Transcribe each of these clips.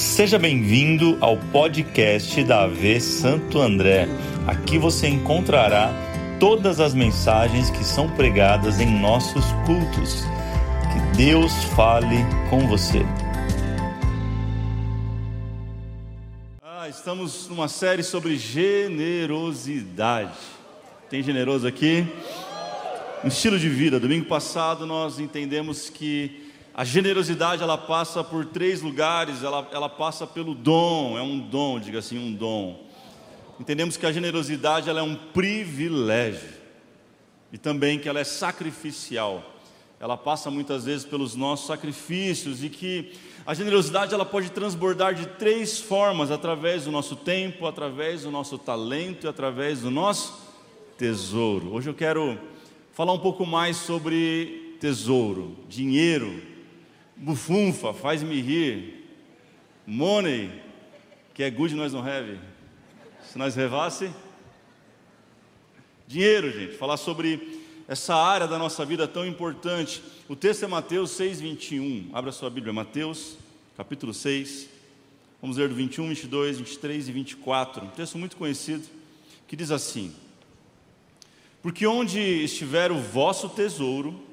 Seja bem-vindo ao podcast da AV Santo André. Aqui você encontrará todas as mensagens que são pregadas em nossos cultos. Que Deus fale com você. Ah, estamos numa série sobre generosidade. Tem generoso aqui? Um estilo de vida. Domingo passado nós entendemos que a generosidade ela passa por três lugares, ela, ela passa pelo dom, é um dom, diga assim, um dom. Entendemos que a generosidade ela é um privilégio e também que ela é sacrificial. Ela passa muitas vezes pelos nossos sacrifícios e que a generosidade ela pode transbordar de três formas: através do nosso tempo, através do nosso talento e através do nosso tesouro. Hoje eu quero falar um pouco mais sobre tesouro, dinheiro, bufunfa, faz-me rir, money, que é good nós não have. Se nós revasse, dinheiro, gente, falar sobre essa área da nossa vida tão importante. O texto é Mateus 6, 21. Abra sua Bíblia, Mateus, capítulo 6. Vamos ler do 21, 22, 23 e 24. Um texto muito conhecido que diz assim: Porque onde estiver o vosso tesouro,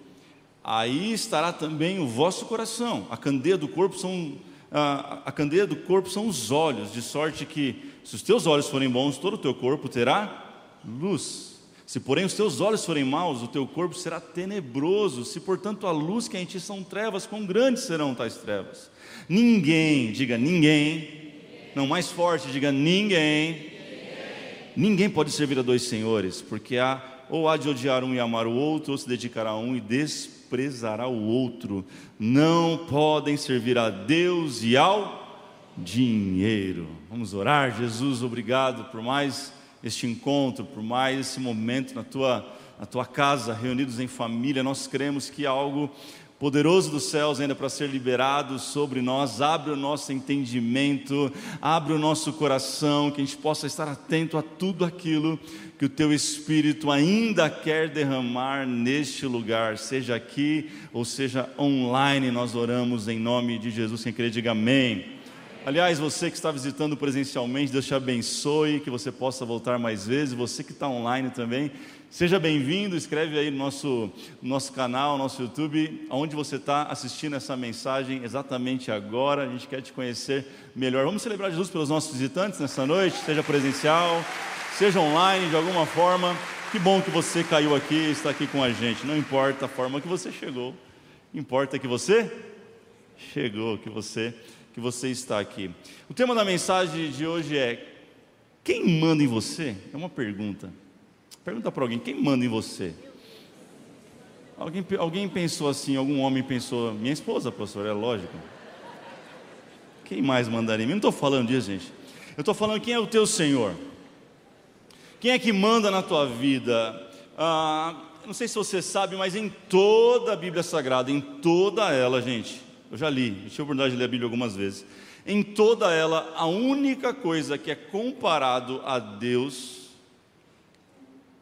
aí estará também o vosso coração. A candeia do corpo são a, a candeia do corpo são os olhos, de sorte que se os teus olhos forem bons, todo o teu corpo terá luz. Se porém os teus olhos forem maus, o teu corpo será tenebroso. Se portanto a luz que em ti são trevas, quão grandes serão tais trevas? Ninguém, diga ninguém, não mais forte, diga ninguém. Ninguém pode servir a dois senhores, porque há ou há de odiar um e amar o outro, ou se dedicar a um e des desprezará o outro. Não podem servir a Deus e ao dinheiro. Vamos orar, Jesus, obrigado por mais este encontro, por mais esse momento na tua, na tua casa, reunidos em família. Nós cremos que há algo poderoso dos céus ainda para ser liberado sobre nós. Abre o nosso entendimento, abre o nosso coração, que a gente possa estar atento a tudo aquilo que o teu Espírito ainda quer derramar neste lugar, seja aqui ou seja online. Nós oramos em nome de Jesus. Quem crê, diga amém. Aliás, você que está visitando presencialmente, Deus te abençoe, que você possa voltar mais vezes. Você que está online também, Seja bem-vindo, escreve aí no nosso, no nosso canal, no nosso YouTube, onde você está assistindo essa mensagem exatamente agora. A gente quer te conhecer melhor. Vamos celebrar Jesus pelos nossos visitantes nessa noite, seja presencial, seja online, de alguma forma. Que bom que você caiu aqui e está aqui com a gente. Não importa a forma que você chegou, importa que você chegou, que você, que você está aqui. O tema da mensagem de hoje é: quem manda em você? É uma pergunta. Pergunta para alguém: quem manda em você? Alguém, alguém pensou assim, algum homem pensou, minha esposa, pastor, é lógico. Quem mais mandaria em mim? Não estou falando disso, gente. Eu estou falando quem é o teu Senhor. Quem é que manda na tua vida? Ah, não sei se você sabe, mas em toda a Bíblia Sagrada, em toda ela, gente, eu já li, tive a oportunidade de ler a Bíblia algumas vezes. Em toda ela, a única coisa que é comparado a Deus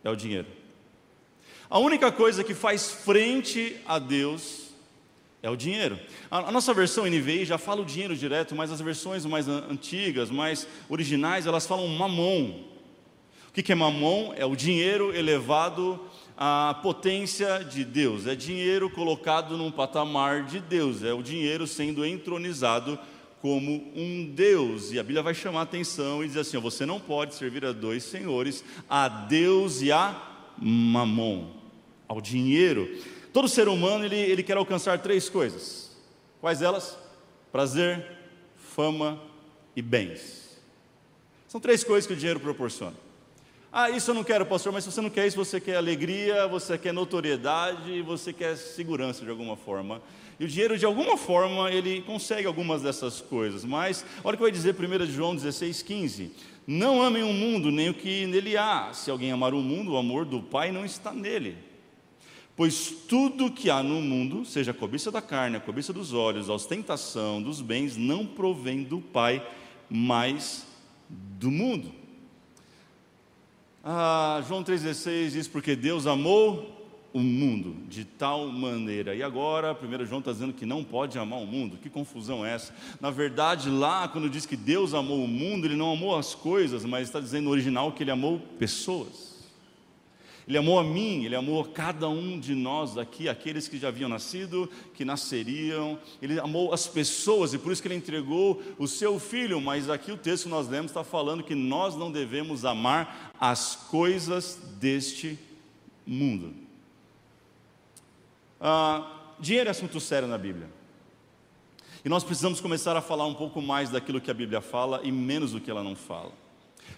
é o dinheiro. A única coisa que faz frente a Deus é o dinheiro. A, nossa versão NVI já fala o dinheiro direto, mas as versões mais antigas, mais originais, elas falam mamon. O que é mamon? É o dinheiro elevado à potência de Deus, é dinheiro colocado num patamar de Deus, é o dinheiro sendo entronizado como um Deus. E a Bíblia vai chamar a atenção e dizer assim: você não pode servir a dois senhores, a Deus e a mamon, ao dinheiro. Todo ser humano ele, ele quer alcançar três coisas. Quais elas? Prazer, fama e bens. São três coisas que o dinheiro proporciona. Ah, isso eu não quero, pastor, mas se você não quer isso, você quer alegria, você quer notoriedade, você quer segurança de alguma forma. E o dinheiro, de alguma forma, ele consegue algumas dessas coisas. Mas, olha o que vai dizer 1 João 16, 15. Não amem o mundo, nem o que nele há. Se alguém amar o mundo, o amor do Pai não está nele. Pois tudo que há no mundo, seja a cobiça da carne, a cobiça dos olhos, a ostentação dos bens, não provém do Pai, mas do mundo. Ah, João 3,16 diz: Porque Deus amou o mundo de tal maneira. E agora, 1 João está dizendo que não pode amar o mundo. Que confusão é essa? Na verdade, lá, quando diz que Deus amou o mundo, ele não amou as coisas, mas está dizendo no original que ele amou pessoas. Ele amou a mim, ele amou a cada um de nós aqui, aqueles que já haviam nascido, que nasceriam. Ele amou as pessoas e por isso que ele entregou o seu filho. Mas aqui o texto que nós lemos está falando que nós não devemos amar as coisas deste mundo. Ah, dinheiro é assunto sério na Bíblia. E nós precisamos começar a falar um pouco mais daquilo que a Bíblia fala e menos do que ela não fala.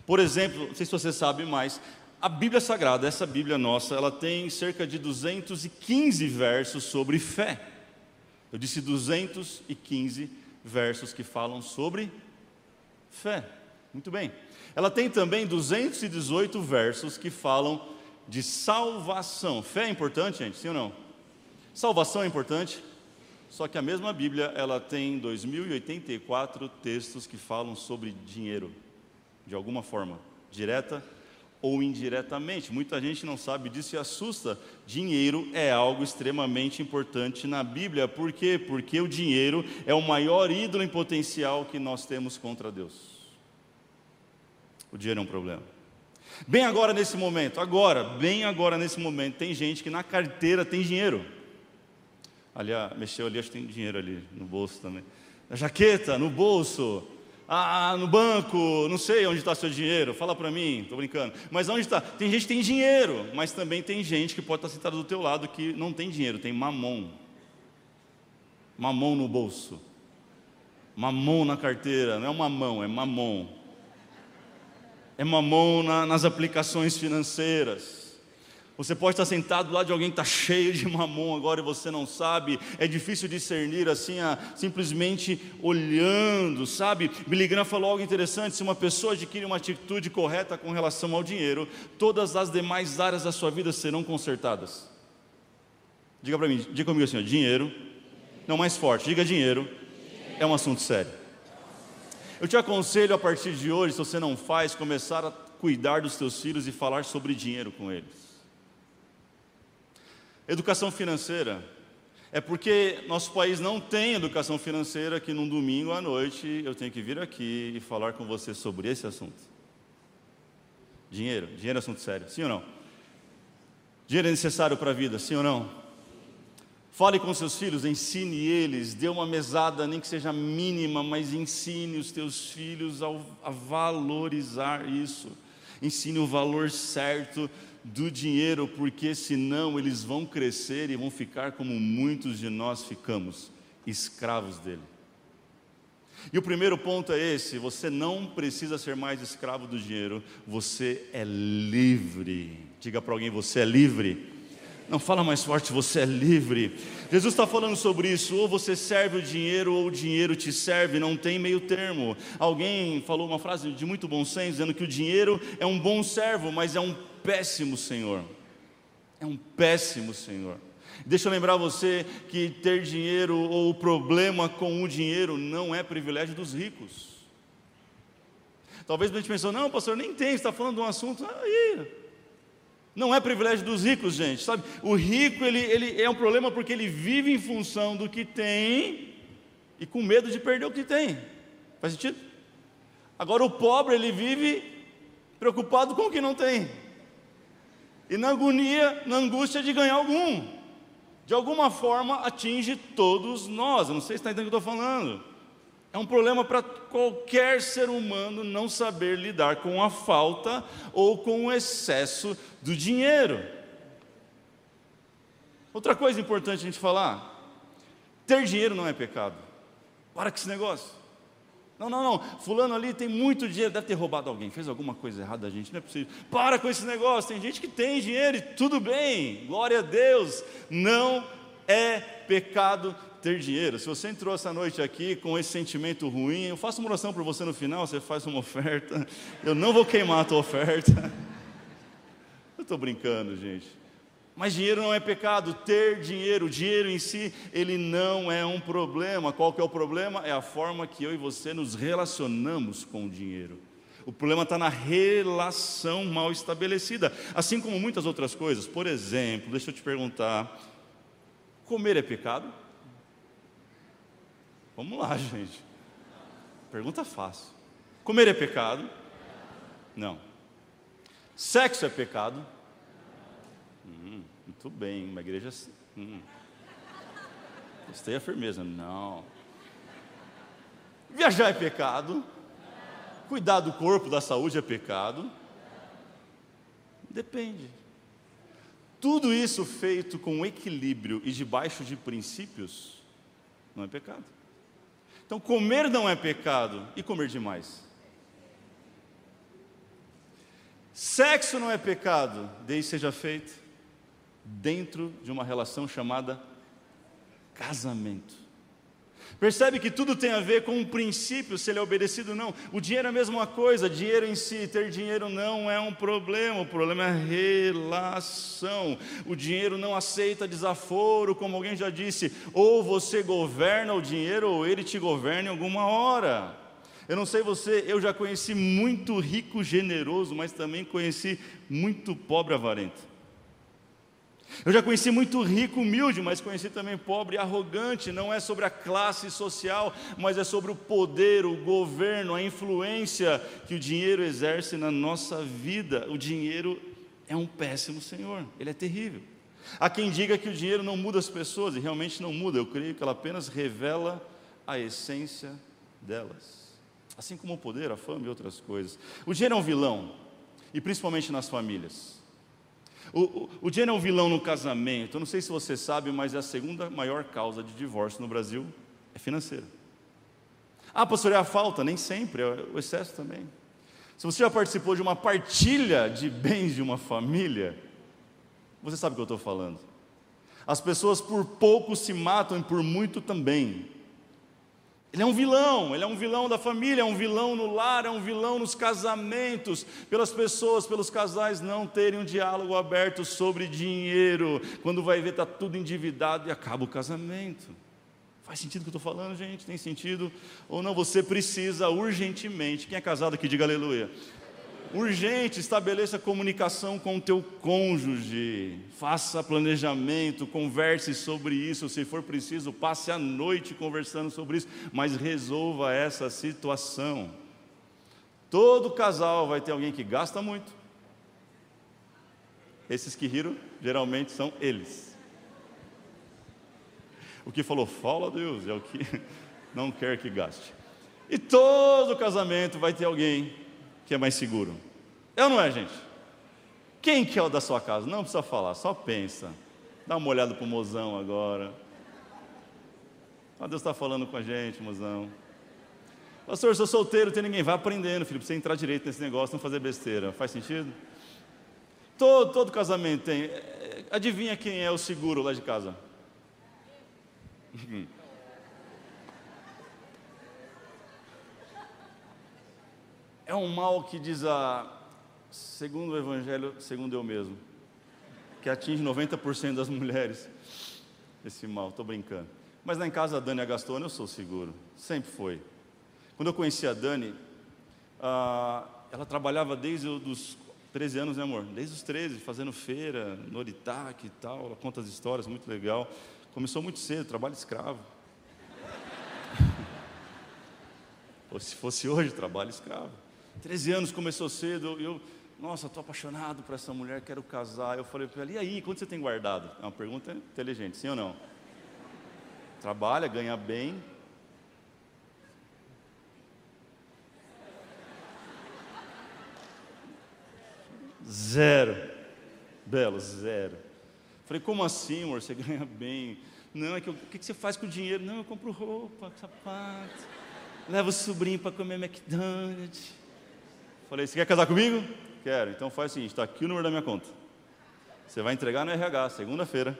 Por exemplo, não sei se você sabe mais, a Bíblia Sagrada, essa Bíblia nossa, ela tem cerca de 215 versos sobre fé. Eu disse 215 versos que falam sobre fé. Muito bem. Ela tem também 218 versos que falam de salvação. Fé é importante, gente? Sim ou não? Salvação é importante, só que a mesma Bíblia ela tem 2084 textos que falam sobre dinheiro, de alguma forma, direta ou indiretamente. Muita gente não sabe disso e assusta. Dinheiro é algo extremamente importante na Bíblia. Por quê? Porque o dinheiro é o maior ídolo em potencial que nós temos contra Deus. O dinheiro é um problema. Bem agora nesse momento, agora, bem agora nesse momento, tem gente que na carteira tem dinheiro. Aliás, mexeu ali, acho que tem dinheiro ali no bolso também. Na jaqueta, no bolso, ah, no banco, não sei onde está seu dinheiro, fala para mim, estou brincando. Mas onde está? Tem gente que tem dinheiro, mas também tem gente que pode estar sentada do teu lado que não tem dinheiro, tem mamon. Mamon no bolso. Mamon na carteira, não é uma mão, é mamon. É mamon na, nas aplicações financeiras. Você pode estar sentado lá de alguém que está cheio de mamão agora e você não sabe. É difícil discernir assim, a, simplesmente olhando, sabe? Billy Graham falou algo interessante: se uma pessoa adquire uma atitude correta com relação ao dinheiro, todas as demais áreas da sua vida serão consertadas. Diga para mim, diga comigo assim: ó, dinheiro. Não, mais forte, diga dinheiro. É um assunto sério. Eu te aconselho a partir de hoje, se você não faz, começar a cuidar dos teus filhos e falar sobre dinheiro com eles. Educação financeira. É porque nosso país não tem educação financeira que num domingo à noite eu tenho que vir aqui e falar com você sobre esse assunto. Dinheiro, dinheiro é assunto sério, sim ou não? Dinheiro é necessário para a vida, sim ou não? Fale com seus filhos, ensine eles, dê uma mesada, nem que seja mínima, mas ensine os teus filhos a valorizar isso. Ensine o valor certo do dinheiro, porque senão eles vão crescer e vão ficar como muitos de nós ficamos, escravos dele. E o primeiro ponto é esse: você não precisa ser mais escravo do dinheiro, você é livre. Diga para alguém: você é livre. Não fala mais forte, você é livre. Jesus está falando sobre isso. Ou você serve o dinheiro, ou o dinheiro te serve, não tem meio termo. Alguém falou uma frase de muito bom senso, dizendo que o dinheiro é um bom servo, mas é um péssimo senhor. É um péssimo senhor. Deixa eu lembrar você que ter dinheiro ou o problema com o dinheiro não é privilégio dos ricos. Talvez a gente pensou, não, pastor, nem tem, está falando de um assunto. Aí, não é privilégio dos ricos, gente, sabe? O rico, ele, ele é um problema porque ele vive em função do que tem e com medo de perder o que tem. Faz sentido? Agora, o pobre, ele vive preocupado com o que não tem. E na agonia, na angústia de ganhar algum. De alguma forma, atinge todos nós. Eu não sei se está entendendo o que eu estou falando. É um problema para qualquer ser humano não saber lidar com a falta ou com o excesso do dinheiro. Outra coisa importante a gente falar: ter dinheiro não é pecado. Para com esse negócio. Não, não, não. Fulano ali tem muito dinheiro, deve ter roubado alguém, fez alguma coisa errada a gente, não é possível. Para com esse negócio. Tem gente que tem dinheiro e tudo bem, glória a Deus. Não é pecado ter dinheiro. Se você entrou essa noite aqui com esse sentimento ruim, eu faço uma oração por você no final, você faz uma oferta. Eu não vou queimar a tua oferta. Eu estou brincando, gente. Mas dinheiro não é pecado, ter dinheiro, o dinheiro em si, ele não é um problema. Qual que é o problema? É a forma que eu e você nos relacionamos com o dinheiro. O problema está na relação mal estabelecida, assim como muitas outras coisas. Por exemplo, deixa eu te perguntar: comer é pecado? Vamos lá, gente. Pergunta fácil. Comer é pecado? Não. Sexo é pecado? Hum, muito bem, uma igreja. Hum. Gostei a firmeza. Não. Viajar é pecado? Cuidar do corpo, da saúde é pecado? Depende. Tudo isso feito com equilíbrio e debaixo de princípios não é pecado. Então, comer não é pecado e comer demais. Sexo não é pecado, desde seja feito dentro de uma relação chamada casamento. Percebe que tudo tem a ver com um princípio, se ele é obedecido ou não. O dinheiro é a mesma coisa, dinheiro em si, ter dinheiro não é um problema, o problema é a relação. O dinheiro não aceita desaforo, como alguém já disse, ou você governa o dinheiro, ou ele te governa em alguma hora. Eu não sei você, eu já conheci muito rico generoso, mas também conheci muito pobre avarento. Eu já conheci muito rico, humilde, mas conheci também pobre arrogante. Não é sobre a classe social, mas é sobre o poder, o governo, a influência que o dinheiro exerce na nossa vida. O dinheiro é um péssimo senhor, ele é terrível. Há quem diga que o dinheiro não muda as pessoas, e realmente não muda. Eu creio que ela apenas revela a essência delas. Assim como o poder, a fama e outras coisas. O dinheiro é um vilão, e principalmente nas famílias. O, o, o dinheiro é um vilão no casamento. Eu não sei se você sabe, mas é a segunda maior causa de divórcio no Brasil é financeira. Ah, pastor, é a falta? Nem sempre, é o excesso também. Se você já participou de uma partilha de bens de uma família, você sabe o que eu estou falando. As pessoas por pouco se matam e por muito também. Ele é um vilão, ele é um vilão da família, é um vilão no lar, é um vilão nos casamentos, pelas pessoas, pelos casais não terem um diálogo aberto sobre dinheiro. Quando vai ver, está tudo endividado e acaba o casamento. Faz sentido o que eu estou falando, gente? Tem sentido? Ou não? Você precisa urgentemente. Quem é casado aqui, diga aleluia urgente, estabeleça comunicação com o teu cônjuge, faça planejamento, converse sobre isso, se for preciso, passe a noite conversando sobre isso, mas resolva essa situação. Todo casal vai ter alguém que gasta muito. Esses que riram, geralmente são eles. O que falou, fala Deus, é o que não quer que gaste. E todo casamento vai ter alguém que é mais seguro. É ou não é, gente? Quem que é o da sua casa? Não precisa falar, só pensa. Dá uma olhada para o mozão agora. Ah, Deus está falando com a gente, mozão. Pastor, eu sou solteiro, tem ninguém. Vai aprendendo, filho, para você entrar direito nesse negócio, não fazer besteira. Faz sentido? Todo, todo casamento tem. É, adivinha quem é o seguro lá de casa? é um mal que diz a, segundo o Evangelho, segundo eu mesmo, que atinge 90% das mulheres. Esse mal, estou brincando. Mas lá em casa a Dani Agastona eu sou seguro, sempre foi. Quando eu conheci a Dani, ah, ela trabalhava desde os 13 anos, né amor? Desde os 13, fazendo feira, no Oritac e tal, ela conta as histórias, muito legal. Começou muito cedo, trabalho escravo. Ou se fosse hoje, trabalho escravo. 13 anos começou cedo, eu, nossa, estou apaixonado por essa mulher, quero casar. Eu falei para ela, e aí, quanto você tem guardado? É uma pergunta inteligente, sim ou não? Trabalha, ganha bem. Zero. Belo, zero. Falei, como assim, amor? Você ganha bem? Não, é que o que você faz com o dinheiro? Não, eu compro roupa, sapato, levo o sobrinho para comer McDonald's. Falei, você quer casar comigo? Quero. Então faz o seguinte, está aqui o número da minha conta. Você vai entregar no RH, segunda-feira,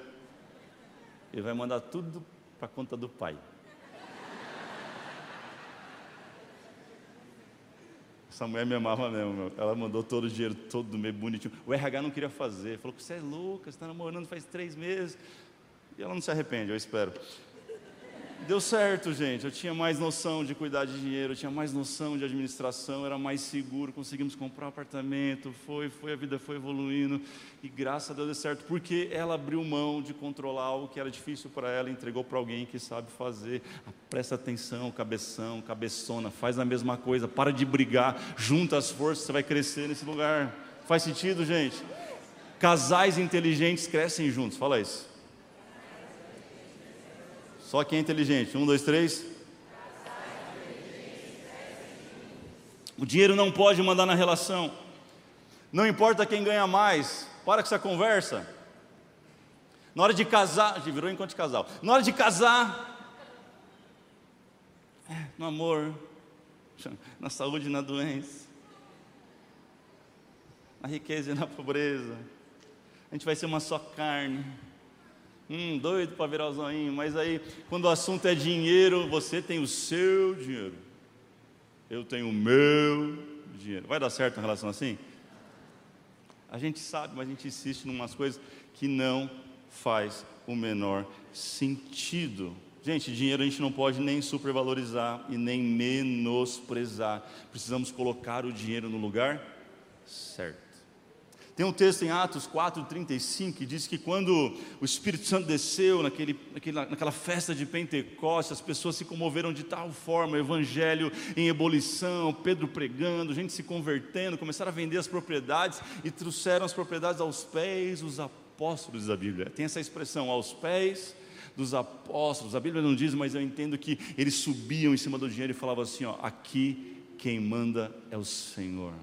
e vai mandar tudo para a conta do pai. Essa mulher me amava mesmo, meu. ela mandou todo o dinheiro, todo do meio bonitinho. O RH não queria fazer, falou você é louca, você está namorando faz três meses. E ela não se arrepende, eu espero. Deu certo, gente. Eu tinha mais noção de cuidar de dinheiro, eu tinha mais noção de administração, era mais seguro, conseguimos comprar um apartamento, foi, foi, a vida foi evoluindo e graças a Deus deu certo, porque ela abriu mão de controlar algo que era difícil para ela, entregou para alguém que sabe fazer. Ah, presta atenção, cabeção, cabeçona, faz a mesma coisa, para de brigar, junta as forças, você vai crescer nesse lugar. Faz sentido, gente? Casais inteligentes crescem juntos, fala isso. Só quem é inteligente. Um, dois, três. O dinheiro não pode mandar na relação. Não importa quem ganha mais. Para com essa conversa. Na hora de casar, virou enquanto casal. Na hora de casar, é, no amor, na saúde e na doença, na riqueza e na pobreza, a gente vai ser uma só carne. Hum, doido para virar o zoinho, mas aí, quando o assunto é dinheiro, você tem o seu dinheiro, eu tenho o meu dinheiro. Vai dar certo em relação assim? A gente sabe, mas a gente insiste em umas coisas que não faz o menor sentido. Gente, dinheiro a gente não pode nem supervalorizar e nem menosprezar. Precisamos colocar o dinheiro no lugar certo. Tem um texto em Atos 4,35 que diz que quando o Espírito Santo desceu naquele, naquela, naquela festa de Pentecostes, as pessoas se comoveram de tal forma, evangelho em ebulição, Pedro pregando, gente se convertendo, começaram a vender as propriedades e trouxeram as propriedades aos pés dos apóstolos da Bíblia. Tem essa expressão, aos pés dos apóstolos. A Bíblia não diz, mas eu entendo que eles subiam em cima do dinheiro e falavam assim: ó, aqui quem manda é o Senhor.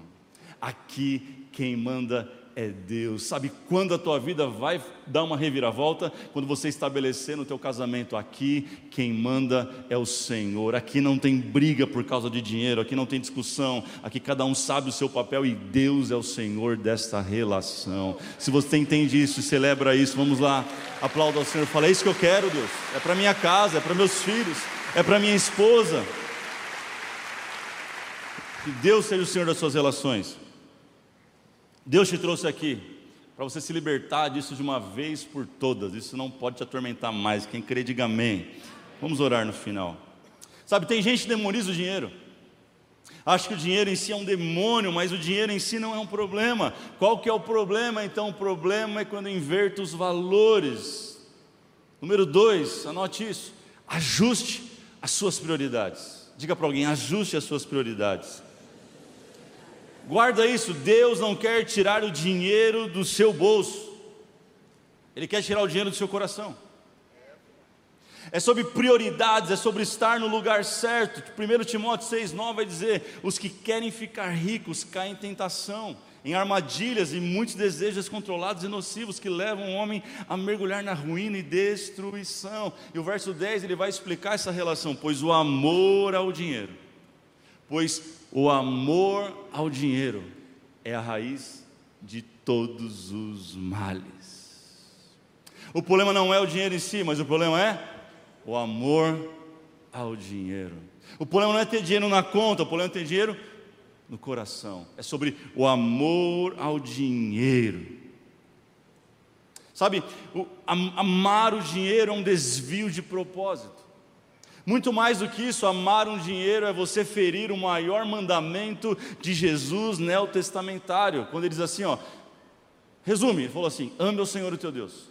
Aqui quem manda é Deus. Sabe quando a tua vida vai dar uma reviravolta? Quando você estabelecer no teu casamento aqui, quem manda é o Senhor. Aqui não tem briga por causa de dinheiro, aqui não tem discussão, aqui cada um sabe o seu papel e Deus é o Senhor desta relação. Se você entende isso e celebra isso, vamos lá, aplauda ao Senhor. Fala, é isso que eu quero, Deus. É para minha casa, é para meus filhos, é para minha esposa. Que Deus seja o Senhor das suas relações. Deus te trouxe aqui para você se libertar disso de uma vez por todas. Isso não pode te atormentar mais. Quem crê, diga amém. Vamos orar no final. Sabe, tem gente que demoniza o dinheiro. Acha que o dinheiro em si é um demônio, mas o dinheiro em si não é um problema. Qual que é o problema? Então, o problema é quando inverto os valores. Número dois, anote isso. Ajuste as suas prioridades. Diga para alguém, ajuste as suas prioridades. Guarda isso, Deus não quer tirar o dinheiro do seu bolso, Ele quer tirar o dinheiro do seu coração. É sobre prioridades, é sobre estar no lugar certo. 1 Timóteo 6,9 vai dizer: os que querem ficar ricos caem em tentação, em armadilhas e muitos desejos descontrolados e nocivos que levam o homem a mergulhar na ruína e destruição. E o verso 10 ele vai explicar essa relação, pois o amor ao dinheiro, pois o amor ao dinheiro é a raiz de todos os males. O problema não é o dinheiro em si, mas o problema é o amor ao dinheiro. O problema não é ter dinheiro na conta, o problema é ter dinheiro no coração. É sobre o amor ao dinheiro. Sabe, o, amar o dinheiro é um desvio de propósito. Muito mais do que isso, amar um dinheiro é você ferir o maior mandamento de Jesus neotestamentário, quando ele diz assim, ó, resume, ele falou assim: ame o Senhor o teu Deus,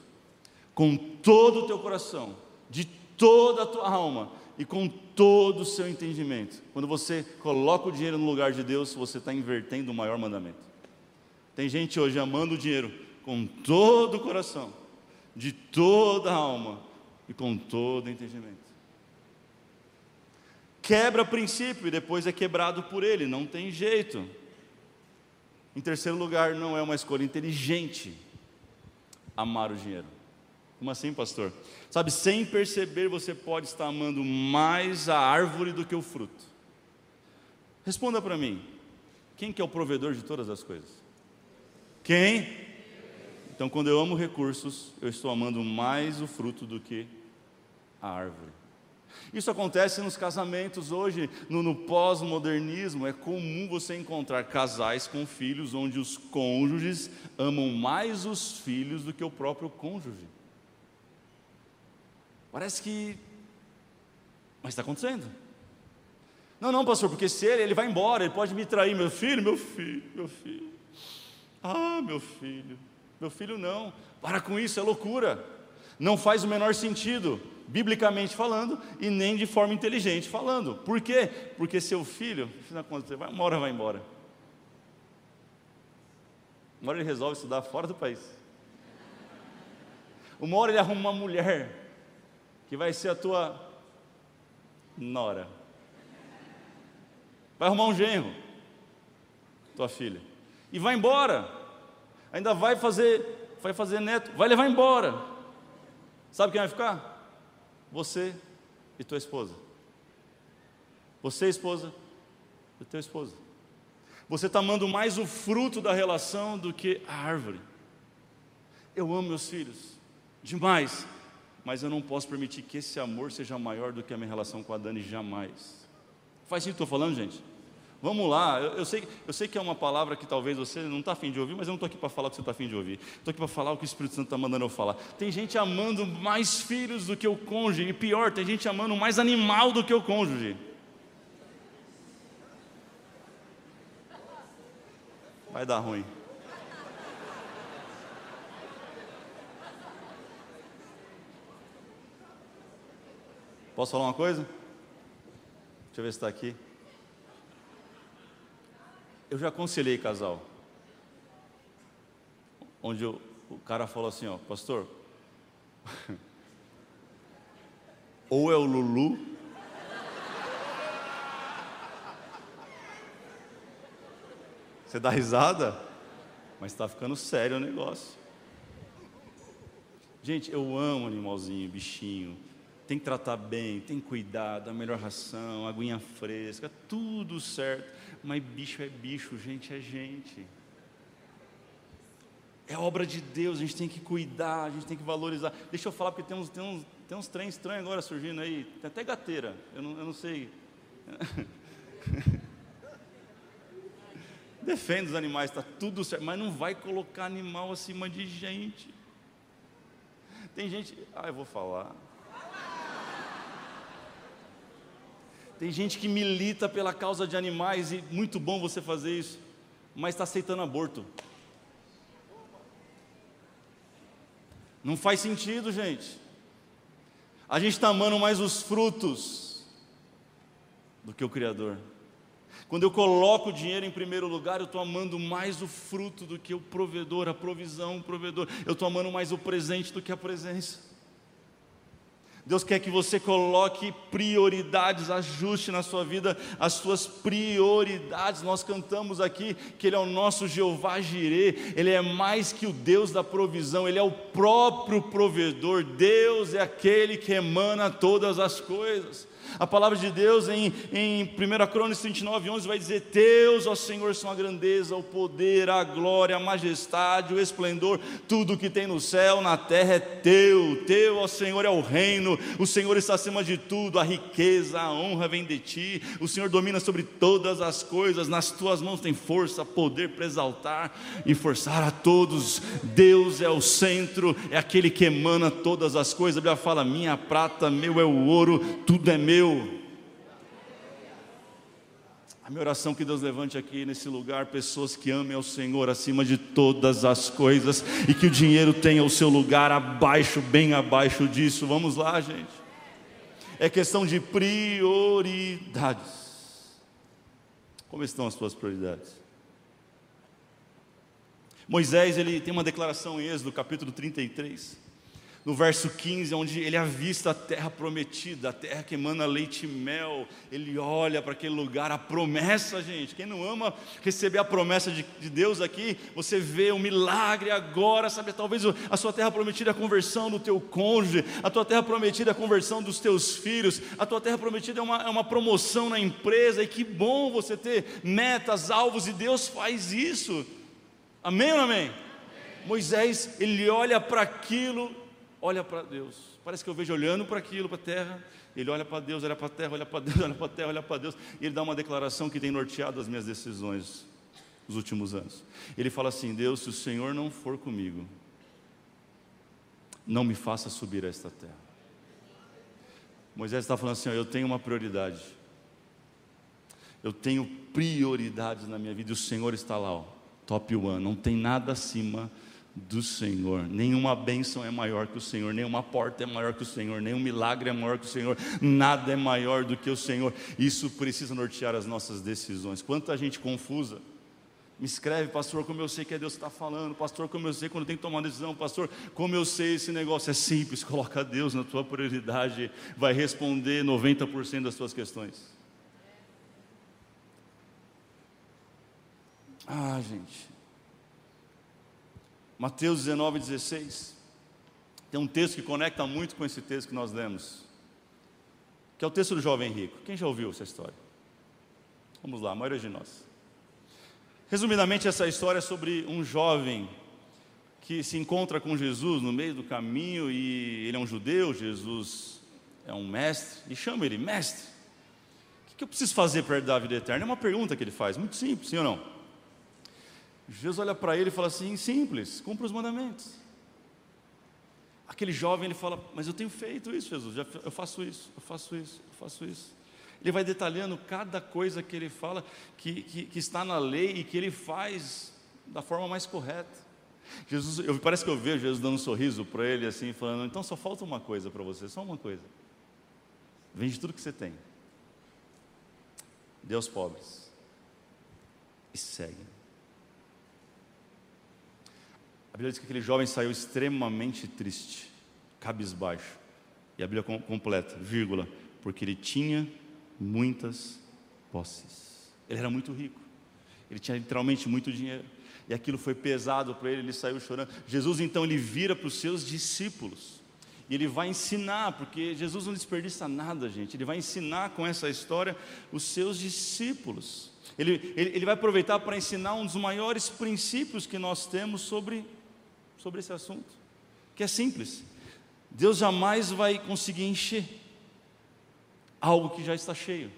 com todo o teu coração, de toda a tua alma e com todo o seu entendimento. Quando você coloca o dinheiro no lugar de Deus, você está invertendo o maior mandamento. Tem gente hoje amando o dinheiro com todo o coração, de toda a alma e com todo o entendimento quebra princípio e depois é quebrado por ele, não tem jeito. Em terceiro lugar, não é uma escolha inteligente amar o dinheiro. Como assim, pastor? Sabe, sem perceber, você pode estar amando mais a árvore do que o fruto. Responda para mim: quem que é o provedor de todas as coisas? Quem? Então, quando eu amo recursos, eu estou amando mais o fruto do que a árvore. Isso acontece nos casamentos hoje, no, no pós-modernismo. É comum você encontrar casais com filhos onde os cônjuges amam mais os filhos do que o próprio cônjuge. Parece que Mas está acontecendo. Não, não, pastor, porque se ele, ele vai embora, ele pode me trair, meu filho, meu filho, meu filho. Ah, meu filho, meu filho não. Para com isso, é loucura. Não faz o menor sentido, biblicamente falando, e nem de forma inteligente falando. Por quê? Porque seu filho, uma hora vai embora. Uma hora ele resolve estudar fora do país. Uma hora ele arruma uma mulher que vai ser a tua nora. Vai arrumar um genro, tua filha. E vai embora. Ainda vai fazer, vai fazer neto, vai levar embora. Sabe quem vai ficar? Você e tua esposa. Você, esposa, e teu esposo. Você está amando mais o fruto da relação do que a árvore. Eu amo meus filhos demais, mas eu não posso permitir que esse amor seja maior do que a minha relação com a Dani jamais. Faz sentido o que estou falando, gente? Vamos lá, eu, eu, sei, eu sei que é uma palavra que talvez você não está afim de ouvir, mas eu não estou aqui para falar o que você está afim de ouvir. Estou aqui para falar o que o Espírito Santo está mandando eu falar. Tem gente amando mais filhos do que o cônjuge, e pior, tem gente amando mais animal do que o cônjuge. Vai dar ruim. Posso falar uma coisa? Deixa eu ver se está aqui. Eu já aconselhei casal. Onde o, o cara falou assim, ó, pastor, ou é o Lulu, você dá risada, mas está ficando sério o negócio. Gente, eu amo animalzinho, bichinho, tem que tratar bem, tem dar a melhor ração, aguinha fresca, tudo certo. Mas bicho é bicho, gente é gente. É obra de Deus, a gente tem que cuidar, a gente tem que valorizar. Deixa eu falar, porque tem uns, tem uns, tem uns trem estranhos agora surgindo aí, tem até gateira, eu não, eu não sei. Defende os animais, está tudo certo, mas não vai colocar animal acima de gente. Tem gente, ah, eu vou falar. Tem gente que milita pela causa de animais e muito bom você fazer isso, mas está aceitando aborto. Não faz sentido, gente. A gente está amando mais os frutos do que o Criador. Quando eu coloco o dinheiro em primeiro lugar, eu estou amando mais o fruto do que o provedor, a provisão, o provedor. Eu estou amando mais o presente do que a presença. Deus quer que você coloque prioridades, ajuste na sua vida as suas prioridades. Nós cantamos aqui que Ele é o nosso Jeová Jirê, Ele é mais que o Deus da provisão, Ele é o próprio provedor. Deus é aquele que emana todas as coisas. A palavra de Deus em, em 1 Crônicas 39, 11 vai dizer: Deus, ó Senhor, são a grandeza, o poder, a glória, a majestade, o esplendor, tudo que tem no céu, na terra é teu. Teu, ó Senhor, é o reino, o Senhor está acima de tudo, a riqueza, a honra vem de ti, o Senhor domina sobre todas as coisas, nas tuas mãos tem força, poder para exaltar e forçar a todos. Deus é o centro, é aquele que emana todas as coisas. A Bíblia fala: minha prata, meu é o ouro, tudo é meu a minha oração que Deus levante aqui nesse lugar pessoas que amem ao Senhor acima de todas as coisas e que o dinheiro tenha o seu lugar abaixo, bem abaixo disso. Vamos lá, gente. É questão de prioridades. Como estão as suas prioridades? Moisés, ele tem uma declaração em Êxodo, capítulo 33 no verso 15, onde ele avista a terra prometida, a terra que emana leite e mel, ele olha para aquele lugar, a promessa, gente. Quem não ama receber a promessa de, de Deus aqui, você vê um milagre agora, sabe? Talvez a sua terra prometida é a conversão do teu cônjuge, a tua terra prometida é a conversão dos teus filhos, a tua terra prometida é uma, é uma promoção na empresa, e que bom você ter metas, alvos, e Deus faz isso. Amém ou amém? amém. Moisés, ele olha para aquilo olha para Deus. Parece que eu vejo olhando para aquilo, para a terra. Ele olha para Deus, olha para a terra, olha para Deus, olha para a terra, olha para Deus. E ele dá uma declaração que tem norteado as minhas decisões nos últimos anos. Ele fala assim: Deus, se o Senhor não for comigo, não me faça subir a esta terra. Moisés está falando assim: ó, eu tenho uma prioridade. Eu tenho prioridades na minha vida e o Senhor está lá, ó, top one. Não tem nada acima do Senhor. Nenhuma bênção é maior que o Senhor, nenhuma porta é maior que o Senhor, nenhum milagre é maior que o Senhor, nada é maior do que o Senhor. Isso precisa nortear as nossas decisões. Quanta gente confusa. Me escreve, pastor, como eu sei que é Deus que está falando, pastor, como eu sei quando tem que tomar uma decisão, pastor, como eu sei esse negócio. É simples, coloca Deus na tua prioridade, vai responder 90% das tuas questões. Ah, gente. Mateus 19, 16. Tem um texto que conecta muito com esse texto que nós lemos, que é o texto do jovem rico. Quem já ouviu essa história? Vamos lá, a maioria de nós. Resumidamente, essa história é sobre um jovem que se encontra com Jesus no meio do caminho e ele é um judeu, Jesus é um mestre, e chama ele, mestre, o que eu preciso fazer para herdar a vida eterna? É uma pergunta que ele faz, muito simples, sim ou não? Jesus olha para ele e fala assim: simples, cumpra os mandamentos. Aquele jovem ele fala: Mas eu tenho feito isso, Jesus, eu faço isso, eu faço isso, eu faço isso. Ele vai detalhando cada coisa que ele fala, que, que, que está na lei e que ele faz da forma mais correta. Jesus, eu, parece que eu vejo Jesus dando um sorriso para ele, assim, falando: então só falta uma coisa para você, só uma coisa. Vende tudo que você tem, dê aos pobres e segue. A Bíblia diz que aquele jovem saiu extremamente triste, cabisbaixo. E a Bíblia completa, vírgula, porque ele tinha muitas posses. Ele era muito rico. Ele tinha literalmente muito dinheiro. E aquilo foi pesado para ele, ele saiu chorando. Jesus então ele vira para os seus discípulos. E ele vai ensinar, porque Jesus não desperdiça nada, gente. Ele vai ensinar com essa história os seus discípulos. Ele, ele, ele vai aproveitar para ensinar um dos maiores princípios que nós temos sobre, sobre esse assunto, que é simples. Deus jamais vai conseguir encher algo que já está cheio.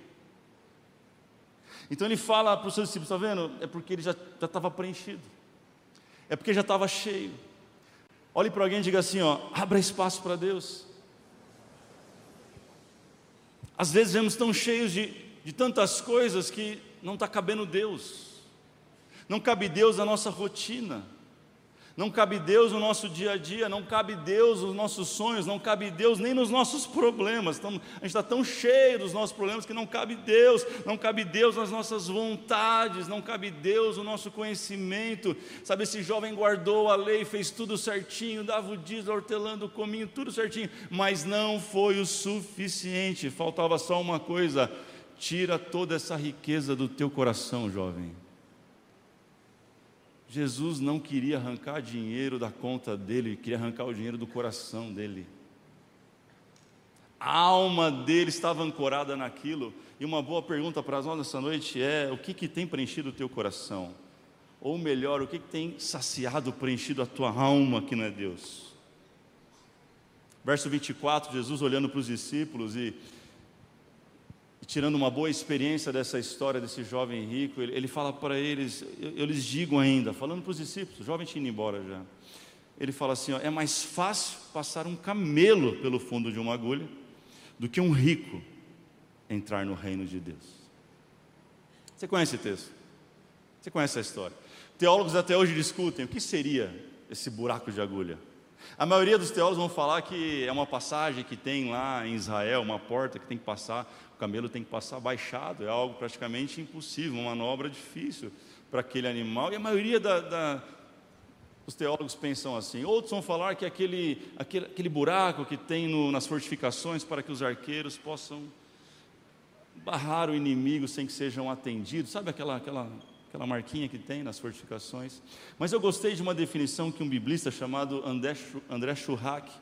Então ele fala para os seus discípulos: está vendo? É porque ele já estava preenchido, é porque já estava cheio. Olhe para alguém e diga assim: ó, abra espaço para Deus. Às vezes vemos tão cheios de, de tantas coisas que não está cabendo Deus, não cabe Deus na nossa rotina. Não cabe Deus no nosso dia a dia, não cabe Deus nos nossos sonhos, não cabe Deus nem nos nossos problemas. Então, a gente está tão cheio dos nossos problemas que não cabe Deus, não cabe Deus nas nossas vontades, não cabe Deus no nosso conhecimento. Sabe, esse jovem guardou a lei, fez tudo certinho, dava o dízimo, hortelando o cominho, tudo certinho, mas não foi o suficiente, faltava só uma coisa: tira toda essa riqueza do teu coração, jovem Jesus não queria arrancar dinheiro da conta dele, queria arrancar o dinheiro do coração dele. A alma dele estava ancorada naquilo. E uma boa pergunta para nós nessa noite é: o que, que tem preenchido o teu coração? Ou melhor, o que, que tem saciado, preenchido a tua alma que não é Deus? Verso 24, Jesus olhando para os discípulos e tirando uma boa experiência dessa história desse jovem rico, ele, ele fala para eles, eu, eu, lhes digo ainda, falando para os discípulos, o jovem tinha ido embora já. Ele fala assim: ó, é mais fácil passar um camelo pelo fundo de uma agulha do que um rico entrar no reino de Deus. Você conhece esse texto? Você conhece essa história? Teólogos até hoje discutem o que seria esse buraco de agulha. A maioria dos teólogos vão falar que é uma passagem que tem lá em Israel, uma porta que tem que passar o camelo tem que passar baixado, é algo praticamente impossível, uma manobra difícil para aquele animal. E a maioria da, da, dos teólogos pensam assim. Outros vão falar que aquele, aquele, aquele buraco que tem no, nas fortificações para que os arqueiros possam barrar o inimigo sem que sejam atendidos. Sabe aquela, aquela, aquela marquinha que tem nas fortificações? Mas eu gostei de uma definição que um biblista chamado André, Schurrack,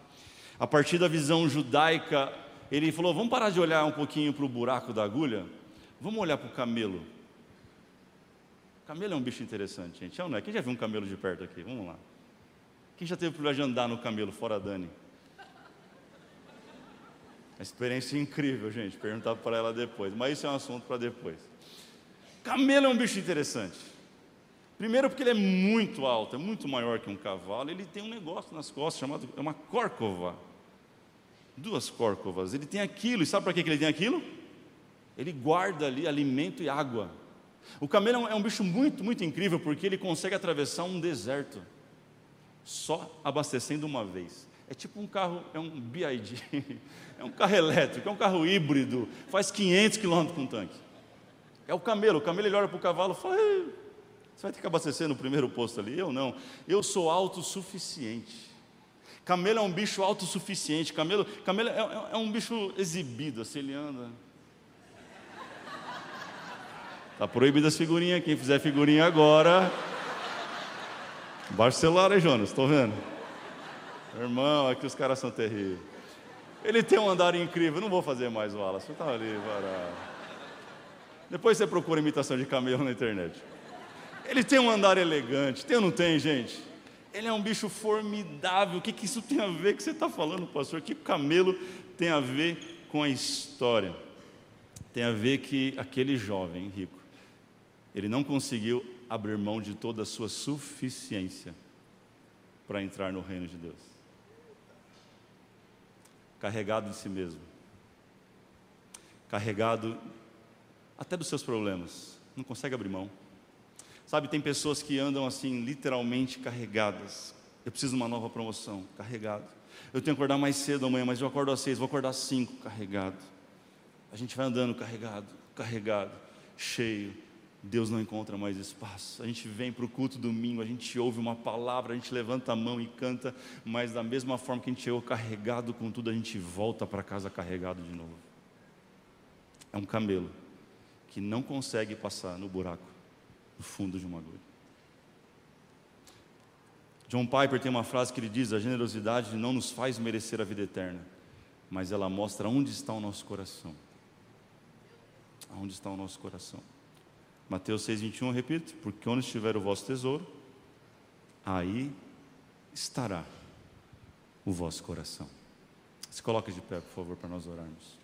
a partir da visão judaica ele falou: vamos parar de olhar um pouquinho para o buraco da agulha, vamos olhar para o camelo. Camelo é um bicho interessante, gente. É ou não é? Quem já viu um camelo de perto aqui? Vamos lá. Quem já teve o privilégio de andar no camelo fora Dani? A experiência é incrível, gente. Perguntar para ela depois. Mas isso é um assunto para depois. Camelo é um bicho interessante. Primeiro porque ele é muito alto, é muito maior que um cavalo. Ele tem um negócio nas costas chamado é uma córcova. duas córcovas. Ele tem aquilo, e sabe para que ele tem aquilo? Ele guarda ali alimento e água. O camelo é um bicho muito, muito incrível porque ele consegue atravessar um deserto só abastecendo uma vez. É tipo um carro, é um BID, é um carro elétrico, é um carro híbrido, faz 500 quilômetros com tanque. É o camelo, o camelo ele olha para o cavalo e fala: Você vai ter que abastecer no primeiro posto ali? Eu não, eu sou autossuficiente. Camelo é um bicho autossuficiente, camelo, camelo é, é, é um bicho exibido, assim ele anda. Está proibido as figurinhas, quem fizer figurinha agora. Celular aí, Jonas, estou vendo. Irmão, aqui os caras são terríveis. Ele tem um andar incrível, não vou fazer mais o Wallace, está ali, para. Depois você procura imitação de camelo na internet. Ele tem um andar elegante, tem ou não tem, gente? Ele é um bicho formidável. O que, que isso tem a ver que você está falando, pastor? O que camelo tem a ver com a história? Tem a ver que aquele jovem rico, ele não conseguiu abrir mão de toda a sua suficiência para entrar no reino de Deus. Carregado de si mesmo, carregado até dos seus problemas, não consegue abrir mão. Sabe, tem pessoas que andam assim, literalmente carregadas. Eu preciso de uma nova promoção, carregado. Eu tenho que acordar mais cedo amanhã, mas eu acordo às seis, vou acordar às cinco, carregado. A gente vai andando carregado, carregado, cheio. Deus não encontra mais espaço. A gente vem para o culto domingo, a gente ouve uma palavra, a gente levanta a mão e canta, mas da mesma forma que a gente chegou carregado com tudo, a gente volta para casa carregado de novo. É um camelo que não consegue passar no buraco no fundo de uma agulha. John Piper tem uma frase que ele diz: A generosidade não nos faz merecer a vida eterna, mas ela mostra onde está o nosso coração. Onde está o nosso coração? Mateus 6,21, repito: Porque onde estiver o vosso tesouro, aí estará o vosso coração. Se coloque de pé, por favor, para nós orarmos.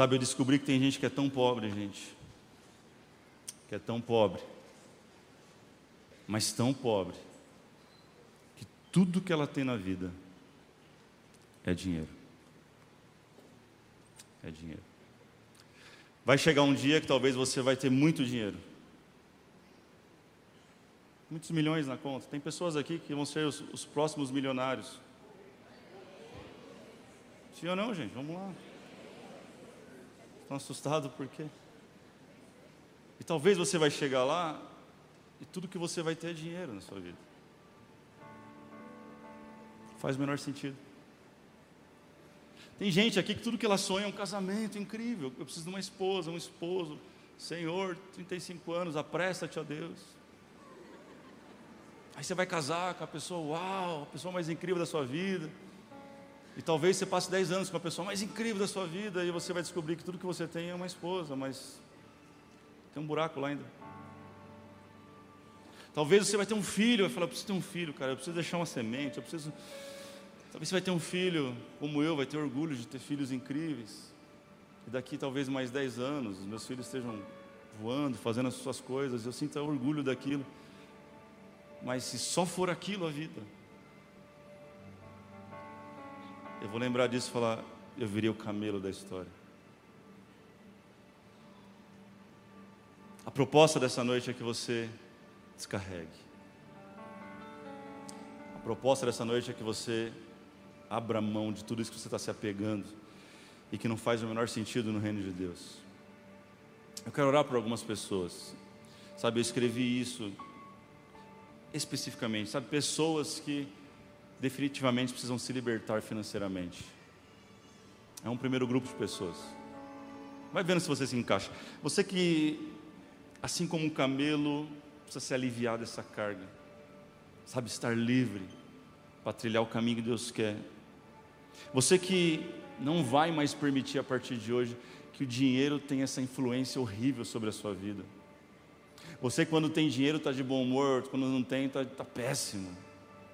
Sabe, eu descobri que tem gente que é tão pobre, gente, que é tão pobre, mas tão pobre, que tudo que ela tem na vida é dinheiro. É dinheiro. Vai chegar um dia que talvez você vai ter muito dinheiro. Muitos milhões na conta. Tem pessoas aqui que vão ser os, os próximos milionários. Sim ou não, gente? Vamos lá. Estão assustados por quê? E talvez você vai chegar lá e tudo que você vai ter é dinheiro na sua vida. Faz o menor sentido. Tem gente aqui que tudo que ela sonha é um casamento incrível. Eu preciso de uma esposa, um esposo. Senhor, 35 anos, apressa-te a Deus. Aí você vai casar com a pessoa, uau, a pessoa mais incrível da sua vida. E talvez você passe 10 anos com a pessoa mais incrível da sua vida e você vai descobrir que tudo que você tem é uma esposa, mas tem um buraco lá ainda. Talvez você vai ter um filho, vai falar, eu preciso ter um filho, cara, eu preciso deixar uma semente, eu preciso. Talvez você vai ter um filho, como eu, vai ter orgulho de ter filhos incríveis. E daqui talvez mais 10 anos, os meus filhos estejam voando, fazendo as suas coisas, eu sinto orgulho daquilo. Mas se só for aquilo a vida, eu vou lembrar disso e falar: eu virei o camelo da história. A proposta dessa noite é que você descarregue. A proposta dessa noite é que você abra mão de tudo isso que você está se apegando e que não faz o menor sentido no reino de Deus. Eu quero orar por algumas pessoas. Sabe, eu escrevi isso especificamente. Sabe, pessoas que definitivamente precisam se libertar financeiramente. É um primeiro grupo de pessoas. Vai vendo se você se encaixa. Você que, assim como um camelo, precisa se aliviar dessa carga. Sabe, estar livre para trilhar o caminho que Deus quer. Você que não vai mais permitir a partir de hoje que o dinheiro tenha essa influência horrível sobre a sua vida. Você quando tem dinheiro está de bom humor, quando não tem está tá péssimo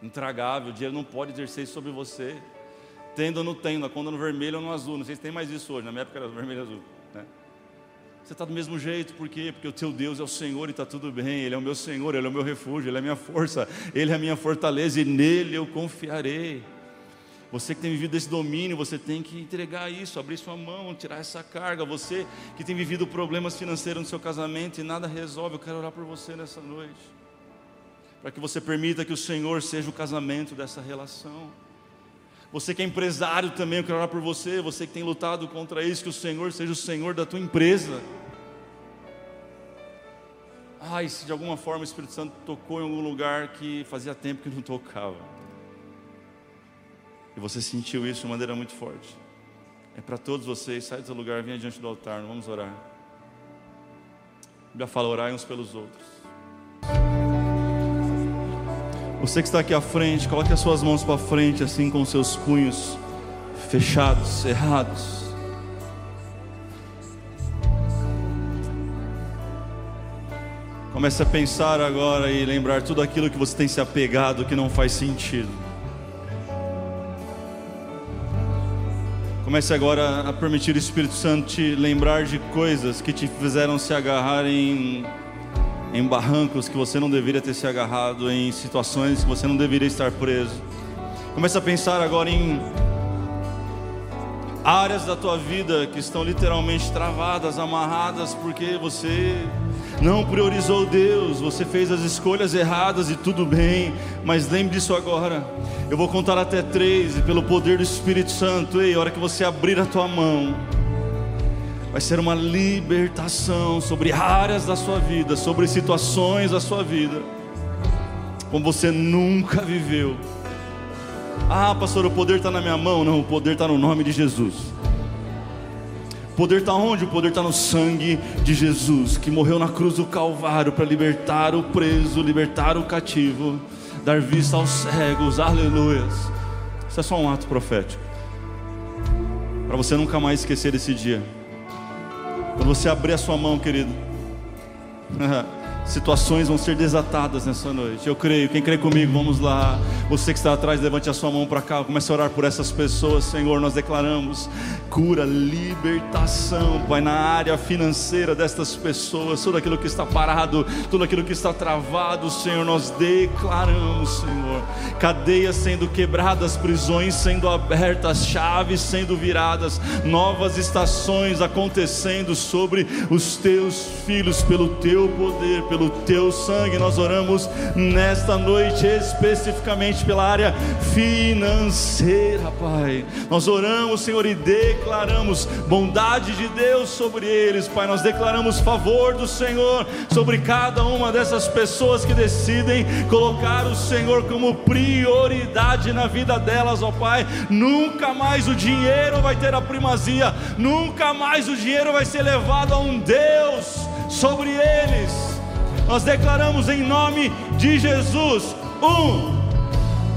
intragável, o dinheiro não pode exercer sobre você. Tendo ou não tendo, a conta no vermelho ou no azul. Não sei se tem mais isso hoje, na minha época era vermelho e azul. Né? Você está do mesmo jeito, por quê? Porque o teu Deus é o Senhor e está tudo bem, Ele é o meu Senhor, Ele é o meu refúgio, Ele é a minha força, Ele é a minha fortaleza e nele eu confiarei. Você que tem vivido esse domínio, você tem que entregar isso, abrir sua mão, tirar essa carga. Você que tem vivido problemas financeiros no seu casamento e nada resolve, eu quero orar por você nessa noite. Para que você permita que o Senhor seja o casamento dessa relação. Você que é empresário também, eu quero orar por você. Você que tem lutado contra isso, que o Senhor seja o Senhor da tua empresa. Ai, se de alguma forma o Espírito Santo tocou em algum lugar que fazia tempo que não tocava. E você sentiu isso de maneira muito forte. É para todos vocês, sai do seu lugar, venha diante do altar, vamos orar. A Bíblia fala, orai uns pelos outros. Você que está aqui à frente, coloque as suas mãos para frente, assim com seus punhos fechados, cerrados. Comece a pensar agora e lembrar tudo aquilo que você tem se apegado que não faz sentido. Comece agora a permitir o Espírito Santo te lembrar de coisas que te fizeram se agarrar em em barrancos que você não deveria ter se agarrado, em situações que você não deveria estar preso. Comece a pensar agora em áreas da tua vida que estão literalmente travadas, amarradas, porque você não priorizou Deus, você fez as escolhas erradas e tudo bem, mas lembre disso agora. Eu vou contar até três, e pelo poder do Espírito Santo, ei, a hora que você abrir a tua mão, vai ser uma libertação sobre áreas da sua vida, sobre situações da sua vida, como você nunca viveu. Ah, pastor, o poder está na minha mão. Não, o poder está no nome de Jesus. O poder está onde? O poder está no sangue de Jesus, que morreu na cruz do Calvário para libertar o preso, libertar o cativo, dar vista aos cegos, aleluias. Isso é só um ato profético, para você nunca mais esquecer esse dia. Quando você abrir a sua mão, querido, situações vão ser desatadas nessa noite. Eu creio. Quem crê comigo, vamos lá. Você que está atrás, levante a sua mão para cá. Comece a orar por essas pessoas, Senhor. Nós declaramos cura, libertação, Pai, na área financeira destas pessoas. Tudo aquilo que está parado, tudo aquilo que está travado, Senhor. Nós declaramos, Senhor. Cadeias sendo quebradas, prisões sendo abertas, chaves sendo viradas, novas estações acontecendo sobre os teus filhos pelo teu poder, pelo pelo teu sangue. Nós oramos nesta noite especificamente pela área financeira, Pai. Nós oramos, Senhor, e declaramos bondade de Deus sobre eles, Pai. Nós declaramos favor do Senhor sobre cada uma dessas pessoas que decidem colocar o Senhor como prioridade na vida delas, ó Pai. Nunca mais o dinheiro vai ter a primazia, nunca mais o dinheiro vai ser levado a um Deus sobre eles nós declaramos em nome de Jesus. Um,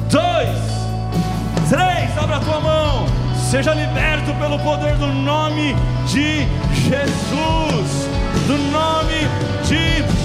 dois, três. Abra a tua mão. Seja liberto pelo poder do nome de Jesus. Do nome de Jesus.